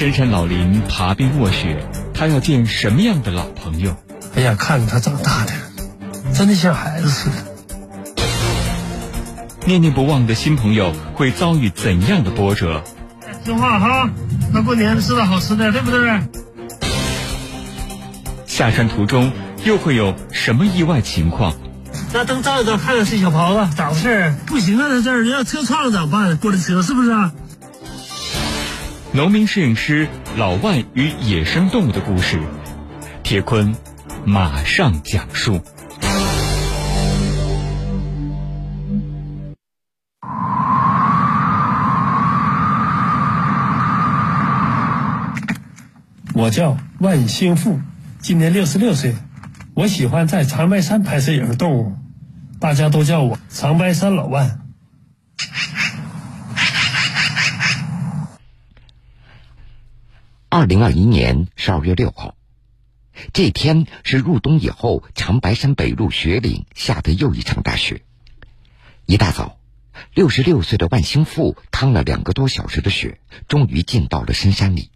深山老林，爬冰卧雪，他要见什么样的老朋友？哎呀，看着他长大的，真的像孩子似的。念念不忘的新朋友会遭遇怎样的波折？听话哈，那过年吃的好吃的，对不对？下山途中又会有什么意外情况？那灯照一照，看看是小袍子，咋回事？不行啊，在这儿要车撞了咋办？过来车是不是？农民摄影师老万与野生动物的故事，铁坤马上讲述。我叫万兴富，今年六十六岁。我喜欢在长白山拍摄野生动物，大家都叫我长白山老万。二零二一年十二月六号，这天是入冬以后长白山北麓雪岭下的又一场大雪。一大早，六十六岁的万兴富趟了两个多小时的雪，终于进到了深山里。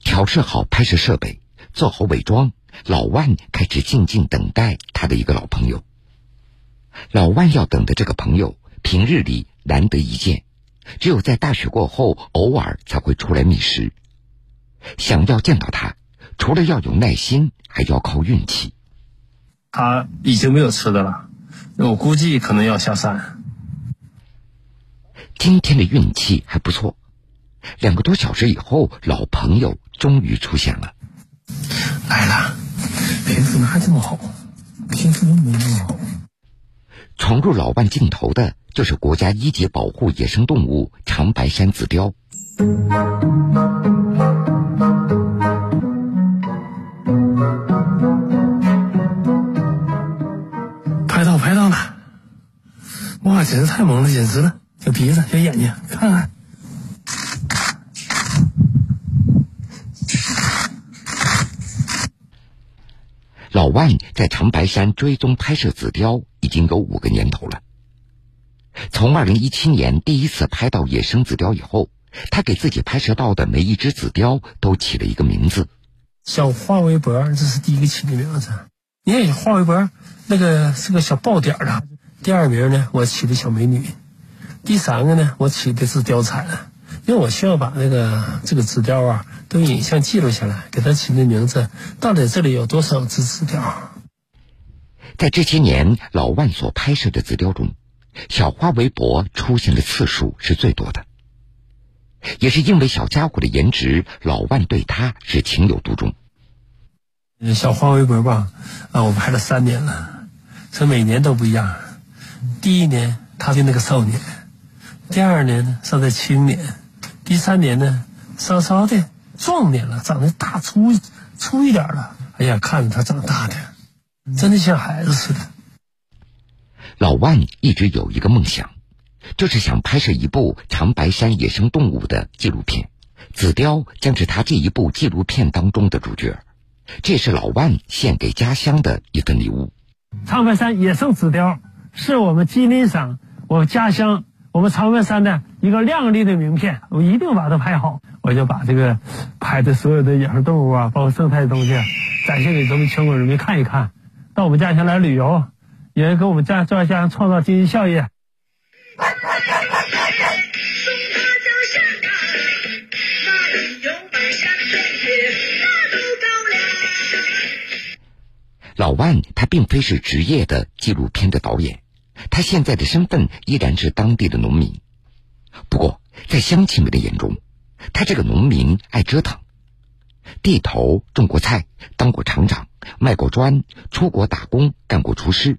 调试好拍摄设备，做好伪装，老万开始静静等待他的一个老朋友。老万要等的这个朋友，平日里难得一见，只有在大雪过后，偶尔才会出来觅食。想要见到他，除了要有耐心，还要靠运气。他已经没有吃的了，我估计可能要下山。今天的运气还不错，两个多小时以后，老朋友终于出现了。来了，平时哪这么好？平时都没那么好。闯入老万镜头的，就是国家一级保护野生动物长白山紫貂。简直太萌了，简直了！小鼻子，小眼睛，看看。老万在长白山追踪拍摄紫貂已经有五个年头了。从二零一七年第一次拍到野生紫貂以后，他给自己拍摄到的每一只紫貂都起了一个名字。小花围脖，这是第一个起的名字。你看花围脖，那个是个小爆点的。第二名呢，我起的小美女。第三个呢，我起的是貂蝉，因为我需要把那个这个纸雕啊都影像记录下来，给它起的名字。到底这里有多少只纸雕？在这些年，老万所拍摄的纸雕中，小花围脖出现的次数是最多的。也是因为小家伙的颜值，老万对他是情有独钟。小花围脖吧，啊，我拍了三年了，这每年都不一样。第一年他的那个少年，第二年呢尚在青年，第三年呢稍稍的壮年了，长得大粗粗一点了。哎呀，看着他长大的，真的像孩子似的。老万一直有一个梦想。就是想拍摄一部长白山野生动物的纪录片，紫貂将是他这一部纪录片当中的主角。这是老万献给家乡的一份礼物。长白山野生紫貂是我们吉林省、我家乡、我们长白山的一个亮丽的名片，我一定把它拍好。我就把这个拍的所有的野生动物啊，包括生态的东西，展现给咱们全国人民看一看。到我们家乡来旅游，也给我们家家乡创造经济效益。老万他并非是职业的纪录片的导演，他现在的身份依然是当地的农民。不过，在乡亲们的眼中，他这个农民爱折腾，地头种过菜，当过厂长，卖过砖，出国打工，干过厨师。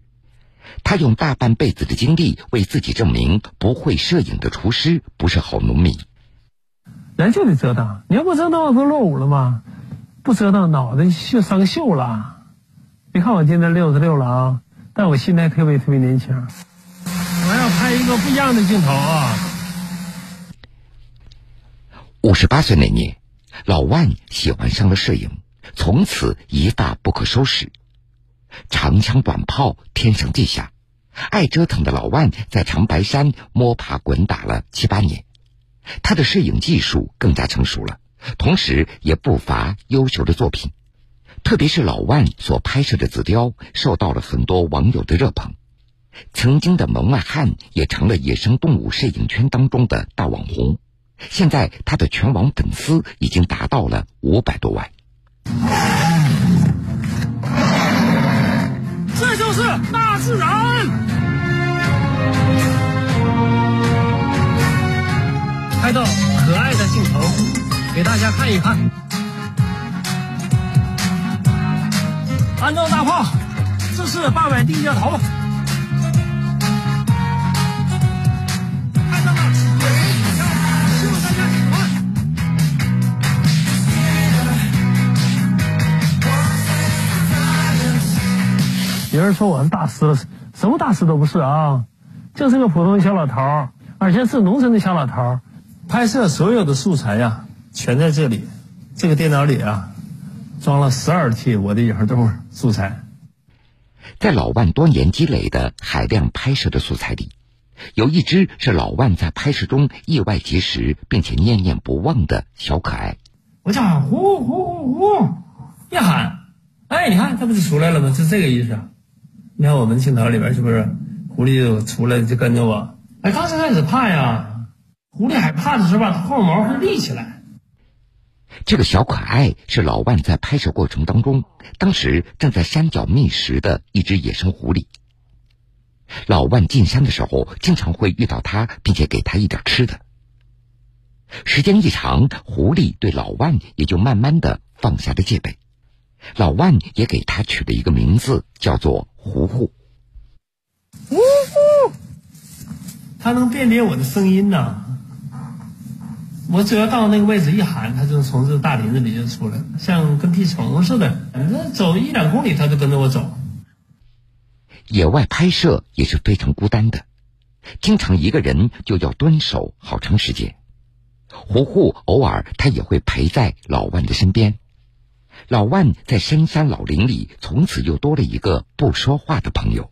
他用大半辈子的精力为自己证明，不会摄影的厨师不是好农民。人就得折腾，你要不折腾，不落伍了吗？不折腾，脑袋就生锈了。你看我今年六十六了啊，但我现在特别特别年轻。我要拍一个不一样的镜头啊！五十八岁那年，老万喜欢上了摄影，从此一发不可收拾。长枪短炮，天上地下，爱折腾的老万在长白山摸爬滚打了七八年，他的摄影技术更加成熟了，同时也不乏优秀的作品。特别是老万所拍摄的紫貂，受到了很多网友的热捧。曾经的门外汉也成了野生动物摄影圈当中的大网红。现在他的全网粉丝已经达到了五百多万。这就是大自然。拍到可爱的镜头，给大家看一看。安装大炮，这是八百地教头。看到了，有人说我是大师了，什么大师都不是啊，就是个普通小老头而且是农村的小老头拍摄所有的素材呀，全在这里，这个电脑里啊。装了十二 T，我的影都是素材。在老万多年积累的海量拍摄的素材里，有一只是老万在拍摄中意外结识并且念念不忘的小可爱。我叫呼呼呼呼，一喊，哎，你看它不就出来了吗？就这个意思。你看我们镜头里边是不是狐狸就出来就跟着我？哎，刚才开始怕呀，狐狸害怕的时候吧，它后毛会立起来。这个小可爱是老万在拍摄过程当中，当时正在山脚觅食的一只野生狐狸。老万进山的时候，经常会遇到它，并且给它一点吃的。时间一长，狐狸对老万也就慢慢的放下了戒备。老万也给它取了一个名字，叫做糊糊。呜呼，它能辨别我的声音呢。我只要到那个位置一喊，它就从这大林子里就出来了，像跟屁虫似的。反正走一两公里，它就跟着我走。野外拍摄也是非常孤单的，经常一个人就要蹲守好长时间。胡胡偶尔他也会陪在老万的身边。老万在深山老林里，从此又多了一个不说话的朋友。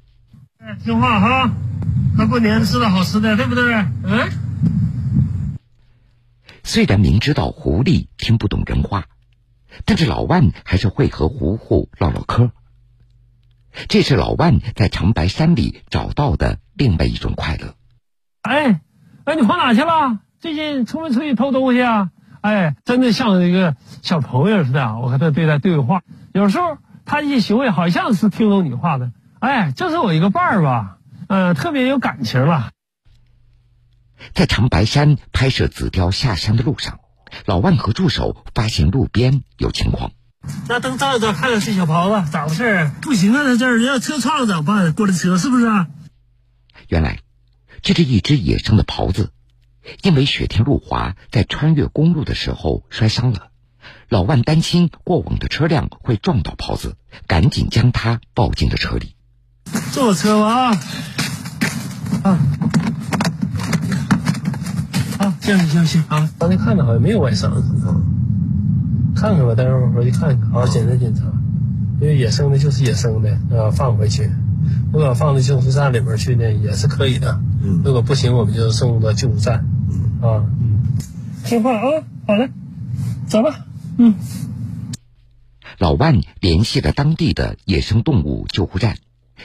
听话哈，快过年吃点好吃的，对不对？嗯。虽然明知道狐狸听不懂人话，但是老万还是会和胡胡唠唠嗑。这是老万在长白山里找到的另外一种快乐。哎，哎，你跑哪去了？最近出没出去偷东西啊？哎，真的像一个小朋友似的，我和他对待对话。有时候他一些行为好像是听懂你话的。哎，就是我一个伴儿吧，嗯，特别有感情了。在长白山拍摄紫貂下山的路上，老万和助手发现路边有情况。那灯照一照，看看这小袍子咋回事？不行啊，在这儿要车撞怎么办？过来车是不是？原来，这是一只野生的狍子，因为雪天路滑，在穿越公路的时候摔伤了。老万担心过往的车辆会撞到狍子，赶紧将它抱进了车里。坐车吧啊！啊。行行行啊！刚才看着好像没有外伤，看看吧，待会儿回去看看，好好检查检查。因为野生的就是野生的，啊，放回去。如果放到救护站里边去呢，也是可以的。嗯。如果不行，我们就送到救护站。嗯。啊，嗯。听话啊！好嘞，走吧。嗯。老万联系了当地的野生动物救护站，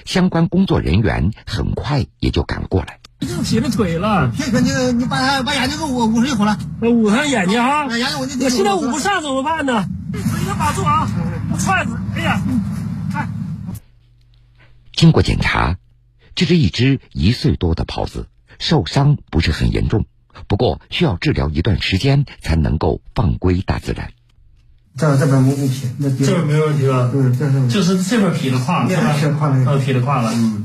相关工作人员很快也就赶了过来。已经劈了腿了，这个你你把他把眼睛给我捂上一会儿了，捂上眼睛哈。眼睛我我现在捂不上怎么办呢？腿要把住啊！我踹死，哎呀，看。经过检查，这是一只一岁多的狍子，受伤不是很严重，不过需要治疗一段时间才能够放归大自然。这这边没问题，这边没问题吧？嗯，这是就是这边劈了胯了，是吧？劈了胯了，嗯。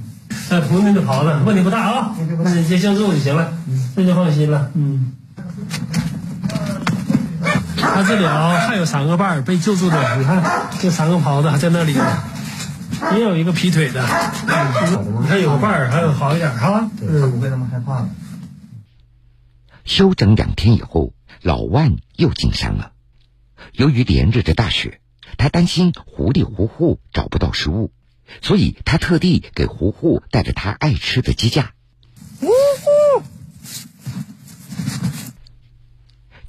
那同龄的袍子问题不大啊，那你接相助就行了，这就放心了。嗯，他这里啊还有三个伴儿被救助的，你看这三个袍子还在那里呢，也有一个劈腿的，你看有个伴儿还有好一点哈，嗯，不会那么害怕了。休整两天以后，老万又进山了。由于连日的大雪，他担心狐狸糊糊找不到食物。所以他特地给胡胡带着他爱吃的鸡架。呜呼！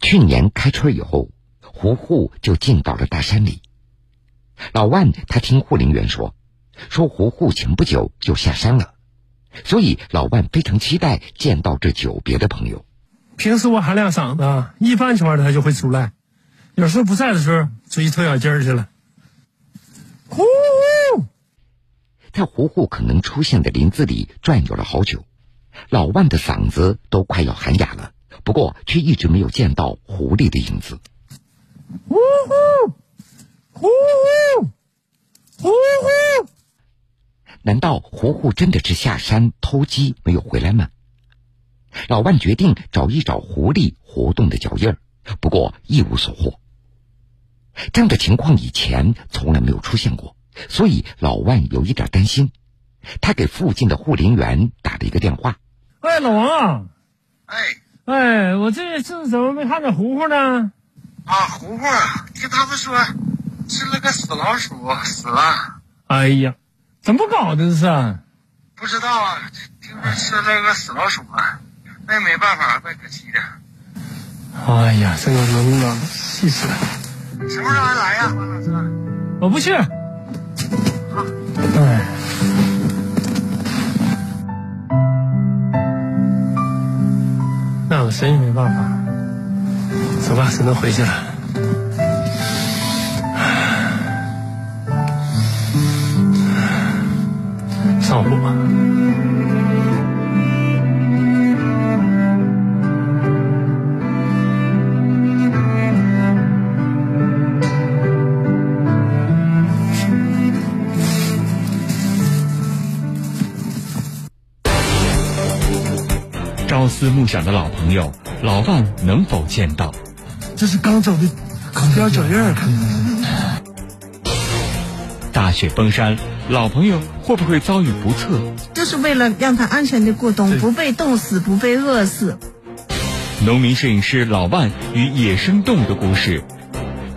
去年开春以后，胡胡就进到了大山里。老万他听护林员说，说胡胡前不久就下山了，所以老万非常期待见到这久别的朋友。平时我喊两嗓子，一般情况下他就会出来，有时候不在的时候出去偷小鸡儿去了。呼呼，在胡胡可能出现的林子里转悠了好久，老万的嗓子都快要喊哑了，不过却一直没有见到狐狸的影子。呼呼，呼呼，呼呼，难道胡胡真的是下山偷鸡没有回来吗？老万决定找一找狐狸活动的脚印儿，不过一无所获。这样的情况以前从来没有出现过，所以老万有一点担心。他给附近的护林员打了一个电话：“哎，老王，哎，哎，我这这怎么没看着糊糊呢？啊，糊糊，听他们说吃了个死老鼠死了，哎呀，怎么搞的这是？不知道啊，听说吃了个死老鼠啊，那也没办法，怪可惜的。哎呀，这个能不能，气死了！什么时候还来呀，王老师？我不去。唉，那我谁也没办法。走吧，只能回去了。上火。朝思暮想的老朋友，老万能否见到？这是刚走的空调脚印儿，看大雪封山，老朋友会不会遭遇不测？就是为了让他安全的过冬，不被冻死，不被饿死。农民摄影师老万与野生动物的故事，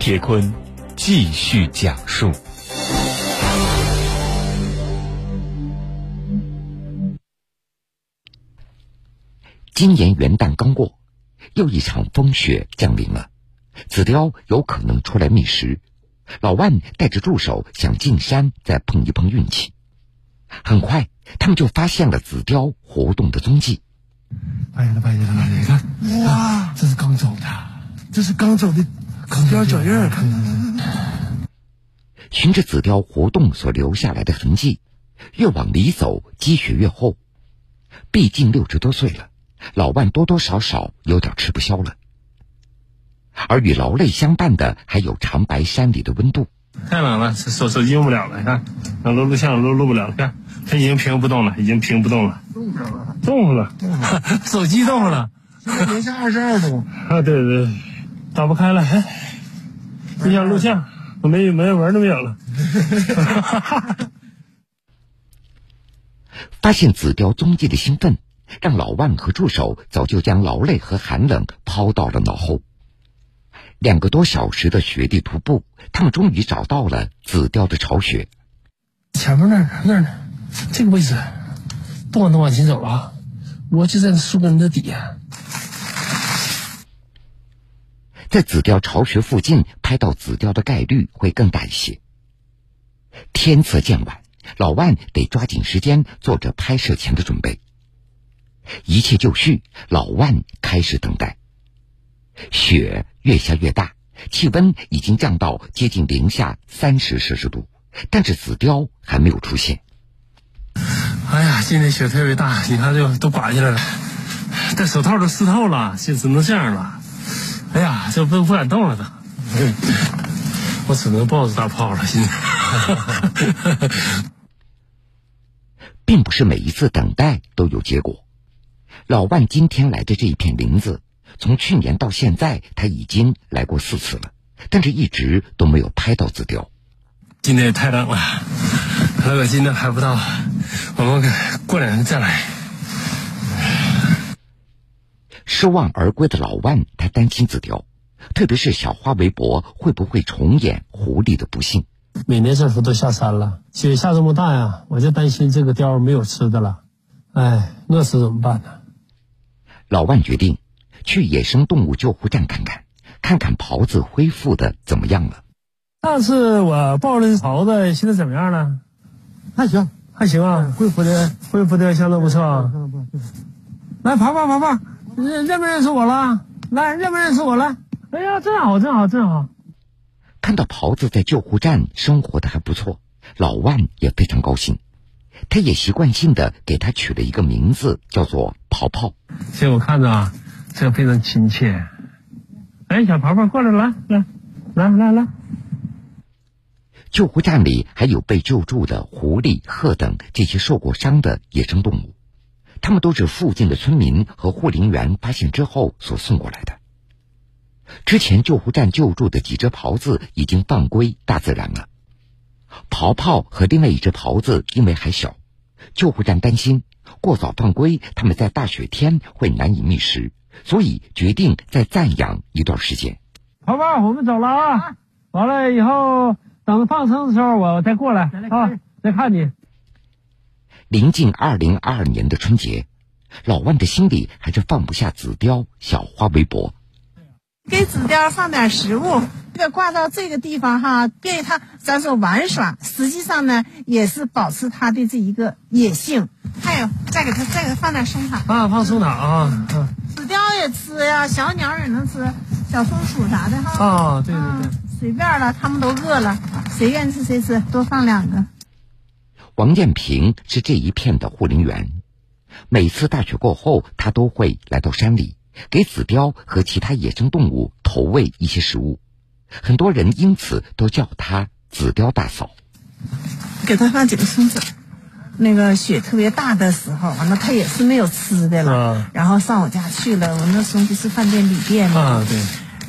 铁坤继续讲述。今年元旦刚过，又一场风雪降临了，紫貂有可能出来觅食。老万带着助手想进山再碰一碰运气。很快，他们就发现了紫貂活动的踪迹。哇，这是刚走的，这是刚走的紫貂脚印儿，看看。循着紫貂活动所留下来的痕迹，越往里走，积雪越厚。毕竟六十多岁了，老万多多少少有点吃不消了。而与劳累相伴的，还有长白山里的温度。太冷了，手手机用不了了。你看，想录录像录录不了了。看，它已经屏不动了，已经屏不动了，冻上了，动了，手机动了。零下二十二度。啊，对对，打不开了。哎，你想录像，我没没门都没有了。发现紫貂踪迹的兴奋，让老万和助手早就将劳累和寒冷抛到了脑后。两个多小时的雪地徒步，他们终于找到了紫貂的巢穴。前面那儿那儿呢？这个位置，不往东往前走了，我就在树根的底下。在紫貂巢穴附近拍到紫貂的概率会更大一些。天色渐晚，老万得抓紧时间做着拍摄前的准备。一切就绪，老万开始等待。雪越下越大，气温已经降到接近零下三十摄氏度，但是紫貂还没有出现。哎呀，今天雪特别大，你看这都刮下来了，戴手套都湿透了，就只能这样了。哎呀，这不不敢动了都，我只能抱着大炮了。现在，并不是每一次等待都有结果。老万今天来的这一片林子，从去年到现在，他已经来过四次了，但是一直都没有拍到紫貂。今天也太冷了，如果今天拍不到，我们过两天再来。失望而归的老万，他担心紫貂，特别是小花围脖会不会重演狐狸的不幸。每年这时候都下山了，雪下这么大呀，我就担心这个貂没有吃的了。哎，饿死怎么办呢？老万决定去野生动物救护站看看，看看狍子恢复的怎么样了。上次我抱的狍子，现在怎么样了？还行，还行啊，恢复的恢复的相当不错啊。来，爬爬爬爬，认认不认识我了？来，认不认识我了？哎呀，真好，真好，真好！看到狍子在救护站生活的还不错，老万也非常高兴。他也习惯性的给他取了一个名字，叫做跑跑。其实我看着啊，这个非常亲切。哎，小跑跑过来，来来来来来。救护站里还有被救助的狐狸、鹤等这些受过伤的野生动物，他们都是附近的村民和护林员发现之后所送过来的。之前救护站救助的几只狍子已经放归大自然了。跑跑和另外一只狍子因为还小，救护站担心过早放归，它们在大雪天会难以觅食，所以决定再暂养一段时间。跑跑，我们走了啊！完了以后，等放生的时候，我再过来啊，再看你。临近二零二二年的春节，老万的心里还是放不下紫貂、小花围脖。给紫貂放点食物，这个挂到这个地方哈，便于它咱说玩耍。实际上呢，也是保持它的这一个野性。还有，再给它再给它放点松塔啊，放松塔啊。嗯，紫貂也吃呀，小鸟也能吃，小松鼠啥的哈。啊，对对对，随便了，他们都饿了，谁愿意吃谁吃，多放两个。王建平是这一片的护林员，每次大雪过后，他都会来到山里。给紫貂和其他野生动物投喂一些食物，很多人因此都叫她紫貂大嫂。给他放几个松子，那个雪特别大的时候，完了他也是没有吃的了，然后上我家去了。我那松子是饭店旅店嘛，对。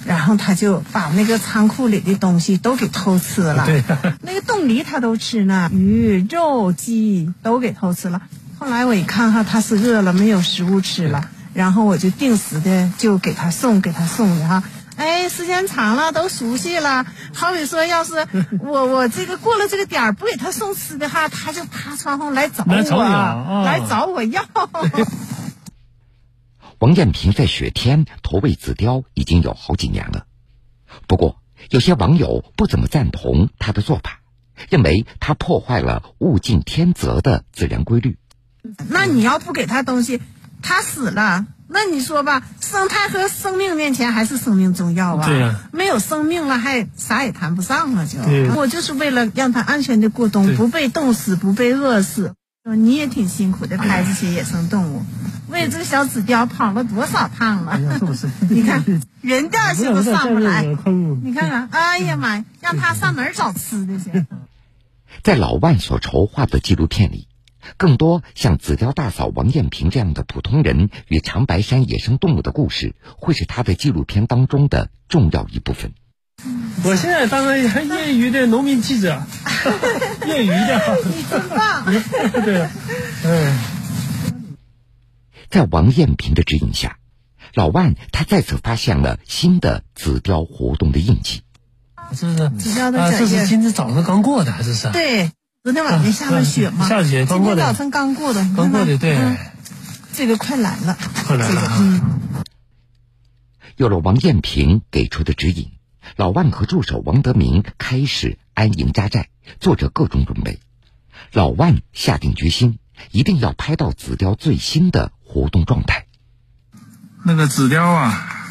然后他就把那个仓库里的东西都给偷吃了，对。那个冻梨他都吃呢，鱼、肉、鸡都给偷吃了。后来我一看哈，他是饿了，没有食物吃了。然后我就定时的就给他送，给他送的哈，哎，时间长了都熟悉了。好比说，要是 我我这个过了这个点儿不给他送吃的哈，他就爬窗户来找我，来找我要。王艳平在雪天投喂紫貂已经有好几年了，不过有些网友不怎么赞同他的做法，认为他破坏了物竞天择的自然规律。那你要不给他东西？他死了，那你说吧，生态和生命面前还是生命重要啊。对呀，没有生命了，还啥也谈不上了。就我就是为了让他安全的过冬，不被冻死，不被饿死。你也挺辛苦的，拍这些野生动物，为这个小紫貂跑了多少趟了？你看人掉下去都上不来，你看看，哎呀妈呀，让他上哪儿找吃的去？在老万所筹划的纪录片里。更多像紫貂大嫂王艳萍这样的普通人与长白山野生动物的故事，会是他的纪录片当中的重要一部分。我现在当个业余的农民记者，业余的，你真棒。对，嗯，在王艳萍的指引下，老万他再次发现了新的紫貂活动的印记。这是紫貂的这是今天早上刚过的，这是？对。昨天晚上下了雪吗？下雪，今天早晨刚过的，刚过的，对。这个快来了，快来了。嗯。有了王艳平给出的指引，老万和助手王德明开始安营扎寨，做着各种准备。老万下定决心，一定要拍到紫貂最新的活动状态。那个紫貂啊，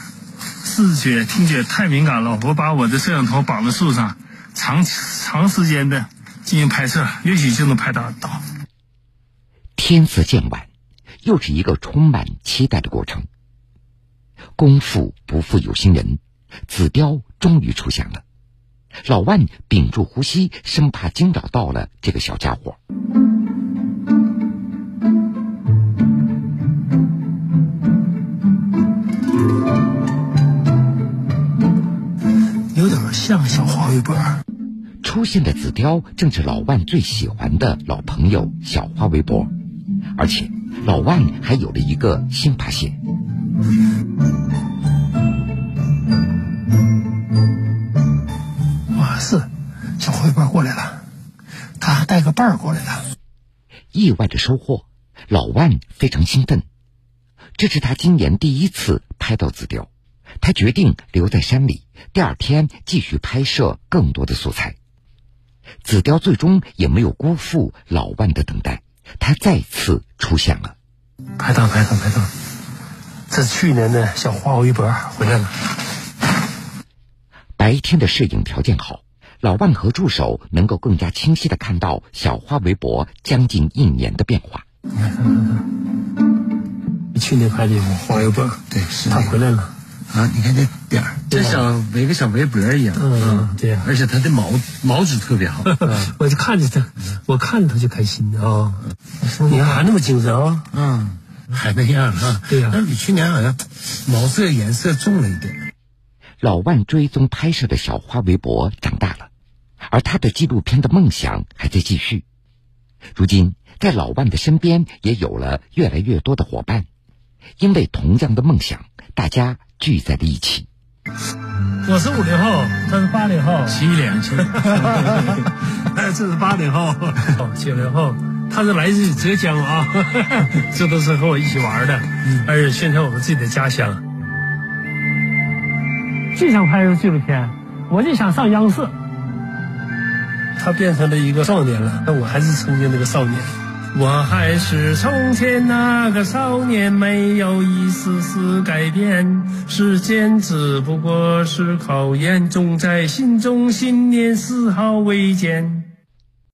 视觉、听觉太敏感了，我把我的摄像头绑在树上，长长时间的。进行拍摄，也许就能拍到到。天色渐晚，又是一个充满期待的过程。功夫不负有心人，紫貂终于出现了。老万屏住呼吸，生怕惊扰到了这个小家伙。有点像小黄鱼儿。出现的紫貂正是老万最喜欢的老朋友小花围脖，而且老万还有了一个新发现。哇，是小花围脖过来了，他还带个伴儿过来了。意外的收获，老万非常兴奋。这是他今年第一次拍到紫貂，他决定留在山里，第二天继续拍摄更多的素材。紫貂最终也没有辜负老万的等待，它再次出现了。拍档，拍档，拍档，这是去年的小花围脖回来了。白天的摄影条件好，老万和助手能够更加清晰的看到小花围脖将近一年的变化。你看，看，看，看，去年拍的花围脖，对，是他回来了。啊，你看这点儿，就像围个小围脖一样。嗯，对呀。而且它的毛毛质特别好，我就看着它，我看着它就开心啊。你看还那么精神啊？嗯，还那样啊？对呀。那比去年好像毛色颜色重了一点。老万追踪拍摄的小花围脖长大了，而他的纪录片的梦想还在继续。如今，在老万的身边也有了越来越多的伙伴，因为同样的梦想，大家。聚在了一起。我是五零后，他是八零后，七零七，这是八零后，九零后，他是来自浙江啊，这都是和我一起玩的，而且宣传我们自己的家乡。最想拍一个纪录片，我就想上央视。他变成了一个少年了，但我还是曾经那个少年。我还是从前那个少年，没有一丝丝改变。时间只不过是考验，种在心中信念丝毫未减。